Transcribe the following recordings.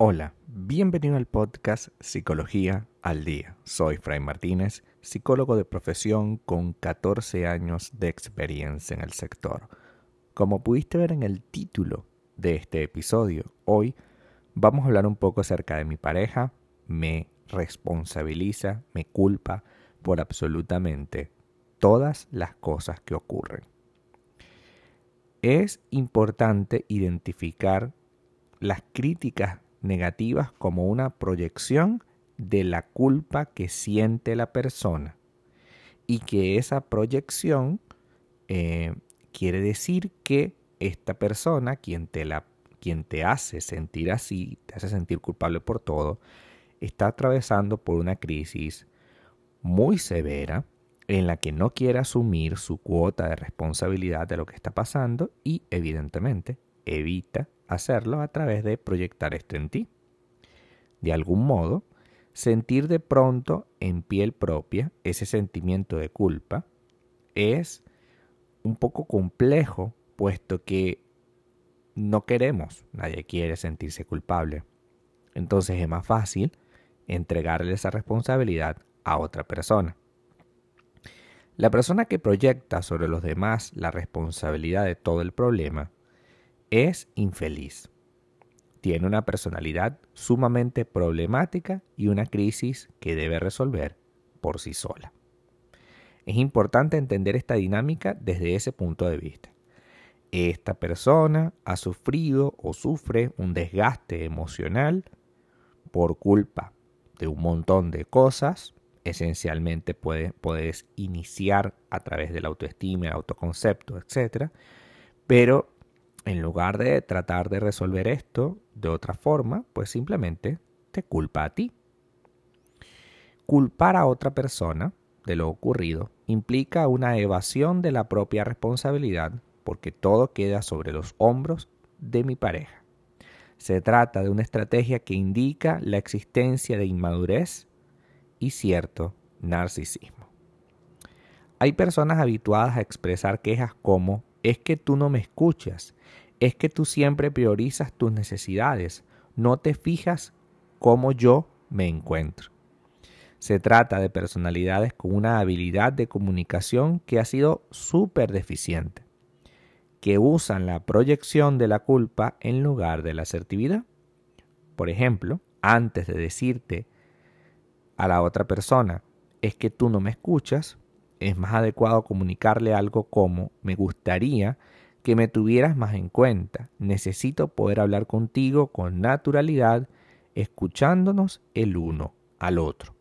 Hola, bienvenido al podcast Psicología al Día. Soy Fray Martínez, psicólogo de profesión con 14 años de experiencia en el sector. Como pudiste ver en el título de este episodio, hoy vamos a hablar un poco acerca de mi pareja. Me responsabiliza, me culpa por absolutamente todas las cosas que ocurren. Es importante identificar las críticas negativas como una proyección de la culpa que siente la persona y que esa proyección eh, quiere decir que esta persona, quien te, la, quien te hace sentir así, te hace sentir culpable por todo, está atravesando por una crisis muy severa en la que no quiere asumir su cuota de responsabilidad de lo que está pasando y evidentemente evita hacerlo a través de proyectar esto en ti. De algún modo, sentir de pronto en piel propia ese sentimiento de culpa es un poco complejo, puesto que no queremos, nadie quiere sentirse culpable. Entonces es más fácil entregarle esa responsabilidad a otra persona. La persona que proyecta sobre los demás la responsabilidad de todo el problema es infeliz. Tiene una personalidad sumamente problemática y una crisis que debe resolver por sí sola. Es importante entender esta dinámica desde ese punto de vista. Esta persona ha sufrido o sufre un desgaste emocional por culpa de un montón de cosas. Esencialmente puedes iniciar a través de la autoestima, el autoconcepto, etc. Pero en lugar de tratar de resolver esto de otra forma, pues simplemente te culpa a ti. Culpar a otra persona de lo ocurrido implica una evasión de la propia responsabilidad porque todo queda sobre los hombros de mi pareja. Se trata de una estrategia que indica la existencia de inmadurez y cierto narcisismo. Hay personas habituadas a expresar quejas como es que tú no me escuchas, es que tú siempre priorizas tus necesidades, no te fijas cómo yo me encuentro. Se trata de personalidades con una habilidad de comunicación que ha sido súper deficiente, que usan la proyección de la culpa en lugar de la asertividad. Por ejemplo, antes de decirte a la otra persona, es que tú no me escuchas, es más adecuado comunicarle algo como me gustaría que me tuvieras más en cuenta. Necesito poder hablar contigo con naturalidad, escuchándonos el uno al otro.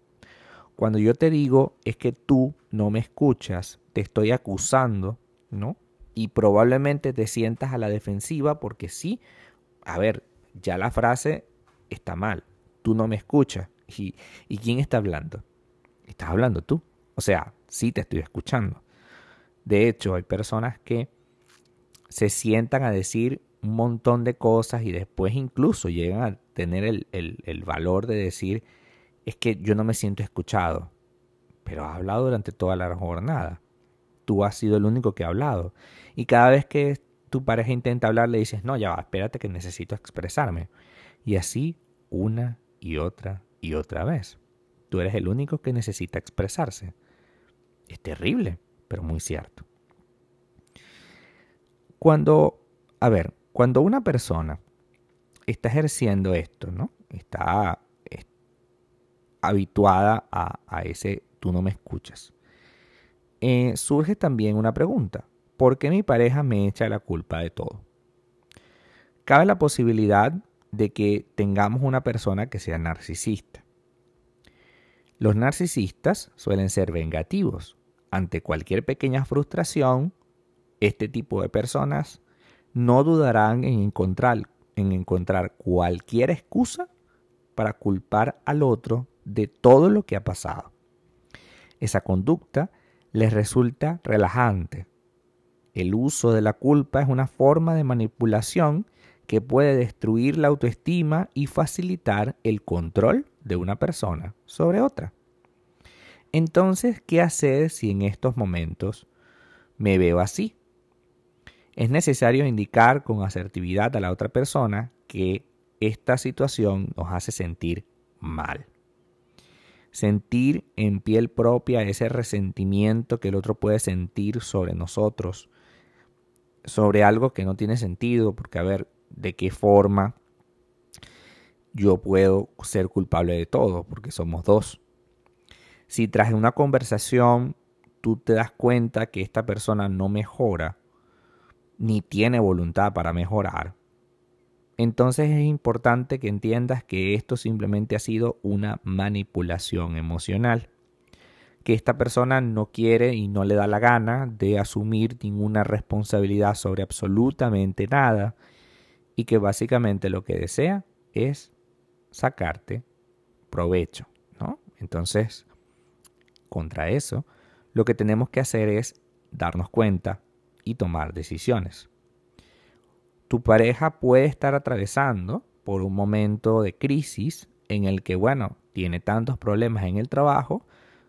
Cuando yo te digo es que tú no me escuchas, te estoy acusando, ¿no? Y probablemente te sientas a la defensiva porque sí, a ver, ya la frase está mal. Tú no me escuchas. ¿Y, ¿y quién está hablando? Estás hablando tú. O sea, sí te estoy escuchando. De hecho, hay personas que se sientan a decir un montón de cosas y después incluso llegan a tener el, valor de decir, es que yo no me siento escuchado, pero has hablado durante toda la jornada. Tú has sido el único que ha hablado. Y cada vez que tu pareja intenta hablar, le dices, no, ya va, espérate que necesito expresarme. Y así una y otra y otra vez. Tú eres el único que necesita expresarse. Es terrible, pero muy cierto. Cuando, a ver, cuando una persona está ejerciendo esto, ¿no? Está habituada a, ese tú no me escuchas. Eh, surge también una pregunta. ¿Por qué mi pareja me echa la culpa de todo? Cabe la posibilidad de que tengamos una persona que sea narcisista. Los narcisistas suelen ser vengativos. Ante cualquier pequeña frustración, este tipo de personas no dudarán en encontrar, en encontrar cualquier excusa para culpar al otro de todo lo que ha pasado. Esa conducta les resulta relajante. El uso de la culpa es una forma de manipulación que puede destruir la autoestima y facilitar el control de una persona sobre otra. Entonces, ¿qué hacer si en estos momentos me veo así. Es necesario indicar con asertividad a la otra persona que esta situación nos hace sentir mal. Sentir en piel propia ese resentimiento que el otro puede sentir sobre nosotros, sobre algo que no tiene sentido, porque a ver, ¿de qué forma yo puedo ser culpable de todo? Porque somos dos. Si tras una conversación tú te das cuenta que esta persona no mejora, ni tiene voluntad para mejorar, entonces es importante que entiendas que esto simplemente ha sido una manipulación emocional, que esta persona no quiere y no le da la gana de asumir ninguna responsabilidad sobre absolutamente nada y que básicamente lo que desea es sacarte provecho, ¿no? Entonces, contra eso, lo que tenemos que hacer es darnos cuenta y tomar decisiones tu pareja puede estar atravesando por un momento de crisis en el que, bueno, tiene tantos problemas en el trabajo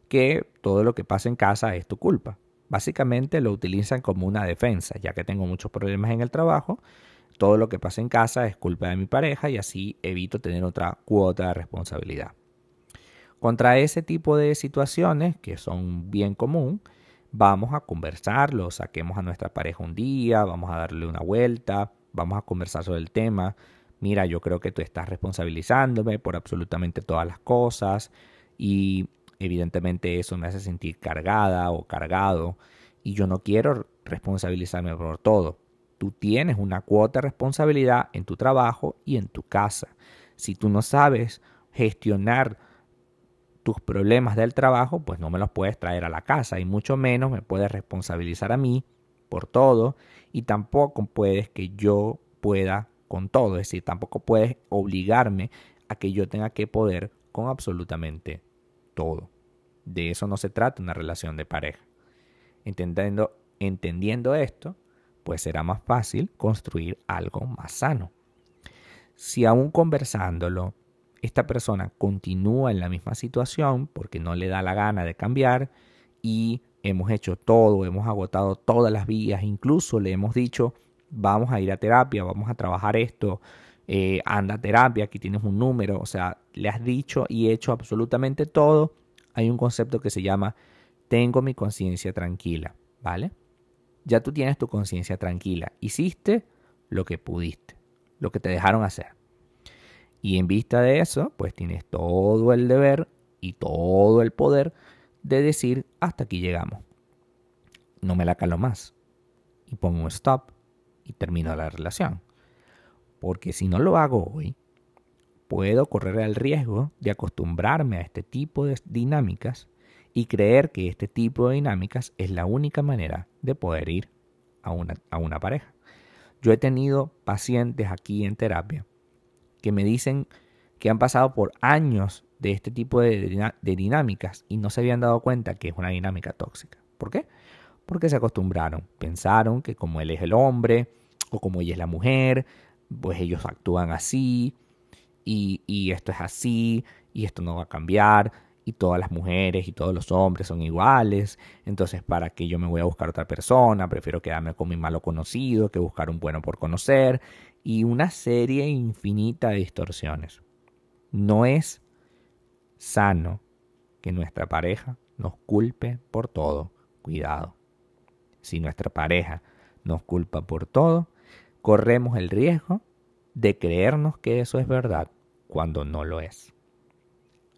que todo lo que pasa en casa es tu culpa. Básicamente lo utilizan como una defensa, ya que tengo muchos problemas en el trabajo, todo lo que pasa en casa es culpa de mi pareja y así evito tener otra cuota de responsabilidad. Contra ese tipo de situaciones, que son bien común, vamos a conversarlo, saquemos a nuestra pareja un día, vamos a darle una vuelta, vamos a conversar sobre el tema. Mira, yo creo que tú estás responsabilizándome por absolutamente todas las cosas y evidentemente eso me hace sentir cargada o cargado y yo no quiero responsabilizarme por todo. Tú tienes una cuota de responsabilidad en tu trabajo y en tu casa. Si tú no sabes gestionar tus problemas del trabajo, pues no me los puedes traer a la casa y mucho menos me puedes responsabilizar a mí por todo y tampoco puedes que yo pueda con todo, es decir, tampoco puedes obligarme a que yo tenga que poder con absolutamente todo. De eso no se trata una relación de pareja. Entendiendo, entendiendo esto, pues será más fácil construir algo más sano. Si aún conversándolo, esta persona continúa en la misma situación porque no le da la gana de cambiar y hemos hecho todo, hemos agotado todas las vías, incluso le hemos dicho, vamos a ir a terapia, vamos a trabajar esto, eh, anda a terapia, aquí tienes un número, o sea, le has dicho y hecho absolutamente todo, hay un concepto que se llama tengo mi conciencia tranquila, ¿vale? Ya tú tienes tu conciencia tranquila, hiciste lo que pudiste, lo que te dejaron hacer. Y en vista de eso, pues tienes todo el deber y todo el poder de decir hasta aquí llegamos. No me la calo más. Y pongo un stop y termino la relación. Porque si no lo hago hoy, puedo correr el riesgo de acostumbrarme a este tipo de dinámicas y creer que este tipo de dinámicas es la única manera de poder ir a una, a una pareja. Yo he tenido pacientes aquí en terapia que me dicen que han pasado por años de este tipo de, dinámicas y no se habían dado cuenta que es una dinámica tóxica. ¿Por qué? Porque se acostumbraron, pensaron que como él es el hombre o como ella es la mujer, pues ellos actúan así y, y esto es así y esto no va a cambiar y todas las mujeres y todos los hombres son iguales, entonces para qué yo me voy a buscar otra persona, prefiero quedarme con mi malo conocido que buscar un bueno por conocer y una serie infinita de distorsiones. No es sano que nuestra pareja nos culpe por todo. Cuidado. Si nuestra pareja nos culpa por todo, corremos el riesgo de creernos que eso es verdad cuando no lo es.